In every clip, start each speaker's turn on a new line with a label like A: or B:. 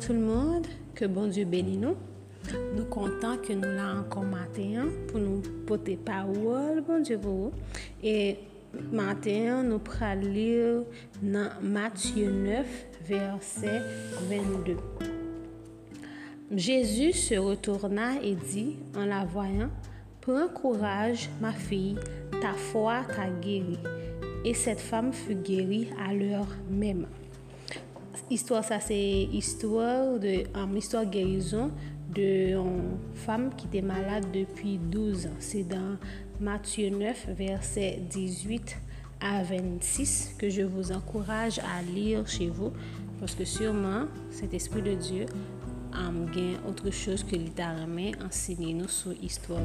A: Tout le monde, que bon Dieu bénisse nous. Nous comptons que nous l'avons encore matin pour nous porter parole, bon Dieu pour vous. Et matin, nous allons lire dans Matthieu 9, verset 22. Jésus se retourna et dit en la voyant, Prends courage, ma fille, ta foi t'a guéri. Et cette femme fut guérie à l'heure même. Histoire, ça c'est histoire de histoire guérison de femme qui était malade depuis 12 ans. C'est dans Matthieu 9, verset 18 à 26 que je vous encourage à lire chez vous parce que sûrement cet esprit de Dieu a um, autre chose que littéralement enseigner nous sur l'histoire.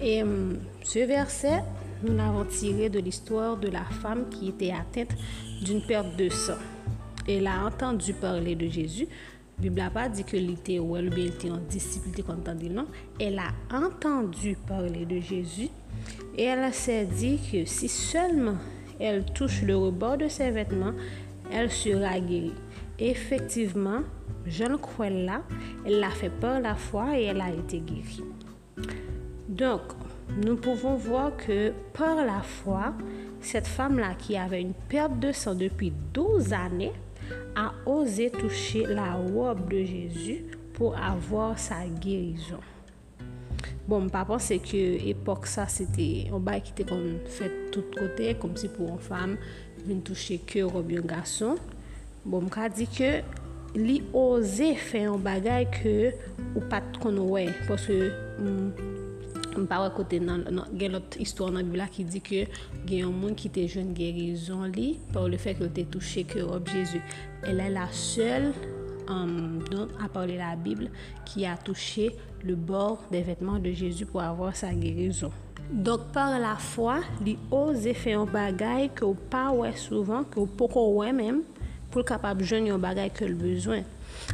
A: Et um, ce verset, nous l'avons tiré de l'histoire de la femme qui était atteinte d'une perte de sang. Elle a entendu parler de Jésus. La Bible n'a pas dit que était ou elle était en disciple, non. Elle a entendu parler de Jésus et elle s'est dit que si seulement elle touche le rebord de ses vêtements, elle sera guérie. effectivement, jeune crois là, elle l'a fait par la foi et elle a été guérie. Donc, nous pouvons voir que par la foi, cette femme-là qui avait une perte de sang depuis 12 années a osé toucher la robe de Jésus pour avoir sa guérison. Bon, pa panse ke epok sa, se te, an bay ki te kon fèt tout kote, kom si pou an fam, vin touche ke rob yon gason. Bon, m ka di ke li oze fè an bagay ke ou pat kon wè, poske m Mpa wè kote nan, nan, gen lot histwa nan Bibla ki di ke gen yon moun ki te joun gerizon li pa ou le fek yo te touche ke rob Jezu. El è la sel um, don a parle la Bible ki a touche le bor de vetman de Jezu pou avor sa gerizon. Dok par la fwa li ose fe yon bagay ke ou pa wè souvan, ke ou poko wè mèm pou kapab joun yon bagay ke l bezwen.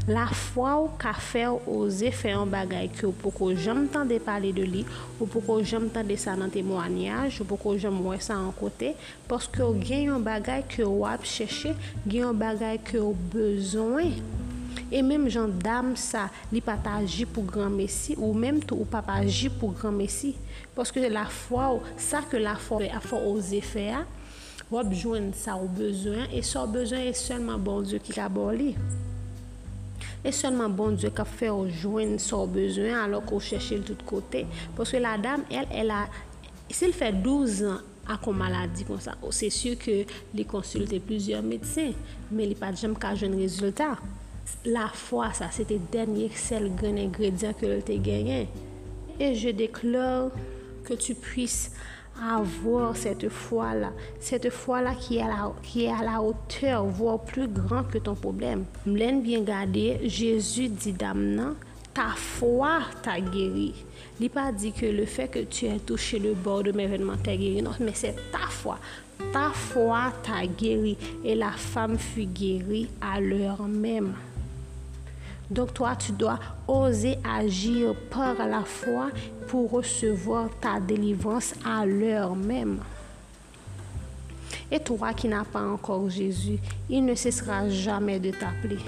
A: La fwa ou ka fè ou ose fè an bagay ki ou pou ko jom tan de pale de li, ou pou ko jom tan de sa nan temwanyaj, ou pou ko jom wè sa an kote, poske ou gen yon bagay ki ou ap chèche, gen yon bagay ki ou bezon. E menm jan dam sa, li pata aji pou gran mesi, ou menm tou ou papa aji pou gran mesi, poske la fwa ou, sa ke la fwa ou a fwa ose fè a, wap jwen sa ou bezon, e sa ou bezon e selman bon Diyo ki ka boli. E sonman bon Diyo ka fè ou jwen sou bezwen alò ko chèche l tout kote. Pòske la dam, el, el a, se l fè 12 an, akon maladi kon sa. Se syo ke li konsulte plizyon medsen, men li pa jem ka jen rezultat. La fwa sa, se te denye sel gen ingredyan ke l te genyen. E je deklore ke tu pwis avoir cette foi-là, cette foi-là qui, est à la, qui est à la hauteur, voire plus grand que ton problème. M'laine bien garder, Jésus dit dame ta foi t'a guéri. Il pas dit que le fait que tu aies touché le bord de mes vêtements t'a guéri, non, mais c'est ta foi. Ta foi t'a guéri et la femme fut guérie à l'heure même. Donc toi, tu dois oser agir par la foi pour recevoir ta délivrance à l'heure même. Et toi qui n'as pas encore Jésus, il ne cessera jamais de t'appeler,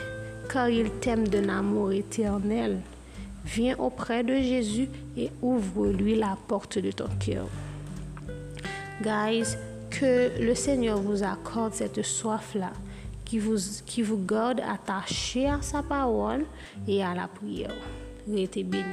A: car il t'aime d'un amour éternel. Viens auprès de Jésus et ouvre-lui la porte de ton cœur. Guys, que le Seigneur vous accorde cette soif-là qui vous, qui vous garde attaché à sa parole et à la prière. Vous êtes bénis.